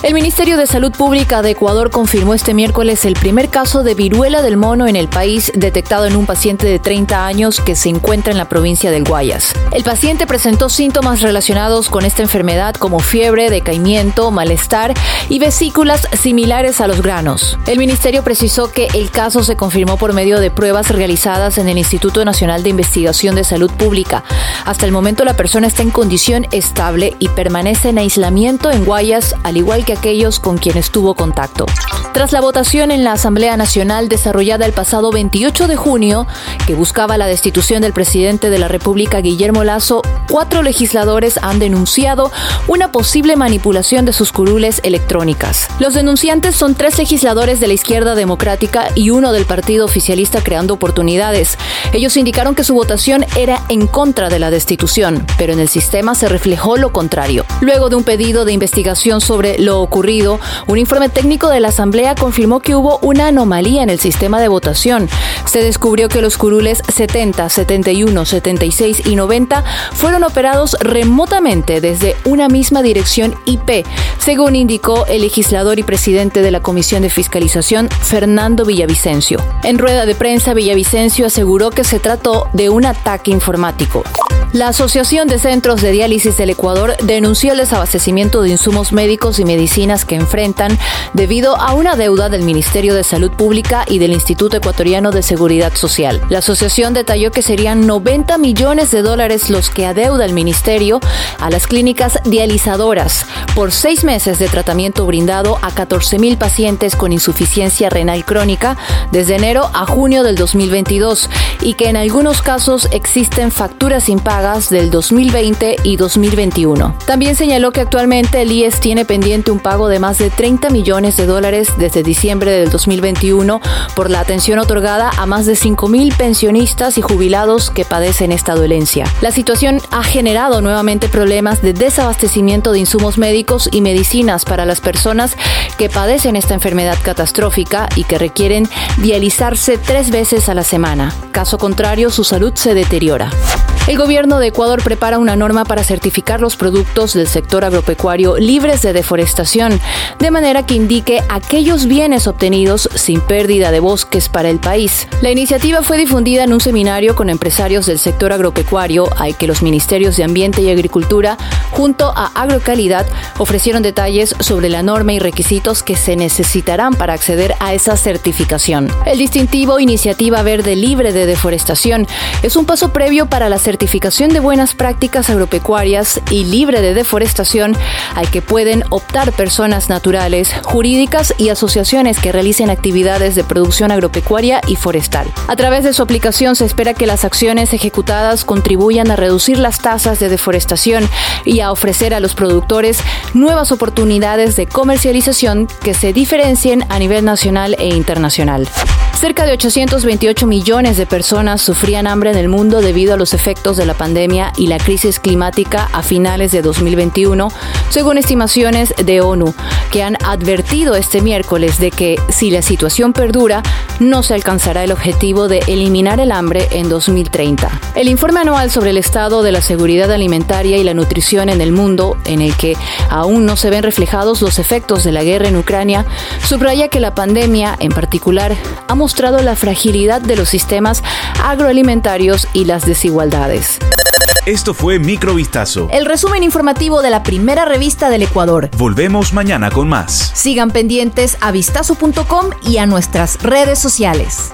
El Ministerio de Salud Pública de Ecuador confirmó este miércoles el primer caso de viruela del mono en el país detectado en un paciente de 30 años que se encuentra en la provincia del Guayas. El paciente presentó síntomas relacionados con esta enfermedad como fiebre, decaimiento, malestar y vesículas similares a los granos. El ministerio precisó que el caso se confirmó por medio de pruebas realizadas en el Instituto Nacional de Investigación de Salud Pública. Hasta el momento la persona está en condición estable y permanece en aislamiento en Guayas, al igual que aquellos con quienes tuvo contacto. Tras la votación en la Asamblea Nacional desarrollada el pasado 28 de junio, que buscaba la destitución del presidente de la República, Guillermo Lazo, cuatro legisladores han denunciado una posible manipulación de sus curules electrónicas. Los denunciantes son tres legisladores de la izquierda democrática y uno del partido oficialista Creando Oportunidades. Ellos indicaron que su votación era en contra de la destitución, pero en el sistema se reflejó lo contrario. Luego de un pedido de investigación sobre lo ocurrido, un informe técnico de la Asamblea confirmó que hubo una anomalía en el sistema de votación. Se descubrió que los curules 70, 71, 76 y 90 fueron operados remotamente desde una misma dirección IP, según indicó el legislador y presidente de la Comisión de Fiscalización, Fernando Villavicencio. En rueda de prensa, Villavicencio aseguró que se trató de un ataque informático. La Asociación de Centros de Diálisis del Ecuador denunció el desabastecimiento de insumos médicos y medicinas que enfrentan debido a una deuda del Ministerio de Salud Pública y del Instituto Ecuatoriano de Seguridad Social. La asociación detalló que serían 90 millones de dólares los que adeuda el Ministerio a las clínicas dializadoras por seis meses de tratamiento brindado a 14 mil pacientes con insuficiencia renal crónica desde enero a junio del 2022 y que en algunos casos existen facturas impagas del 2020 y 2021. También señaló que actualmente el IES tiene pendiente un pago de más de 30 millones de dólares desde diciembre del 2021 por la atención otorgada a más de 5 mil pensionistas y jubilados que padecen esta dolencia. La situación ha generado nuevamente problemas de desabastecimiento de insumos médicos y medicinas para las personas que padecen esta enfermedad catastrófica y que requieren dializarse tres veces a la semana. Caso contrario, su salud se deteriora. El gobierno de Ecuador prepara una norma para certificar los productos del sector agropecuario libres de deforestación, de manera que indique aquellos bienes obtenidos sin pérdida de bosques para el país. La iniciativa fue difundida en un seminario con empresarios del sector agropecuario al que los ministerios de Ambiente y Agricultura, junto a Agrocalidad, ofrecieron detalles sobre la norma y requisitos que se necesitarán para acceder a esa certificación. El distintivo Iniciativa Verde Libre de Deforestación es un paso previo para la certificación certificación de buenas prácticas agropecuarias y libre de deforestación al que pueden optar personas naturales, jurídicas y asociaciones que realicen actividades de producción agropecuaria y forestal. A través de su aplicación se espera que las acciones ejecutadas contribuyan a reducir las tasas de deforestación y a ofrecer a los productores nuevas oportunidades de comercialización que se diferencien a nivel nacional e internacional. Cerca de 828 millones de personas sufrían hambre en el mundo debido a los efectos de la pandemia y la crisis climática a finales de 2021, según estimaciones de ONU, que han advertido este miércoles de que si la situación perdura, no se alcanzará el objetivo de eliminar el hambre en 2030. El informe anual sobre el estado de la seguridad alimentaria y la nutrición en el mundo, en el que aún no se ven reflejados los efectos de la guerra en Ucrania, subraya que la pandemia, en particular, ha mostrado la fragilidad de los sistemas agroalimentarios y las desigualdades. Esto fue Microvistazo. El resumen informativo de la primera revista del Ecuador. Volvemos mañana con más. Sigan pendientes a vistazo.com y a nuestras redes sociales.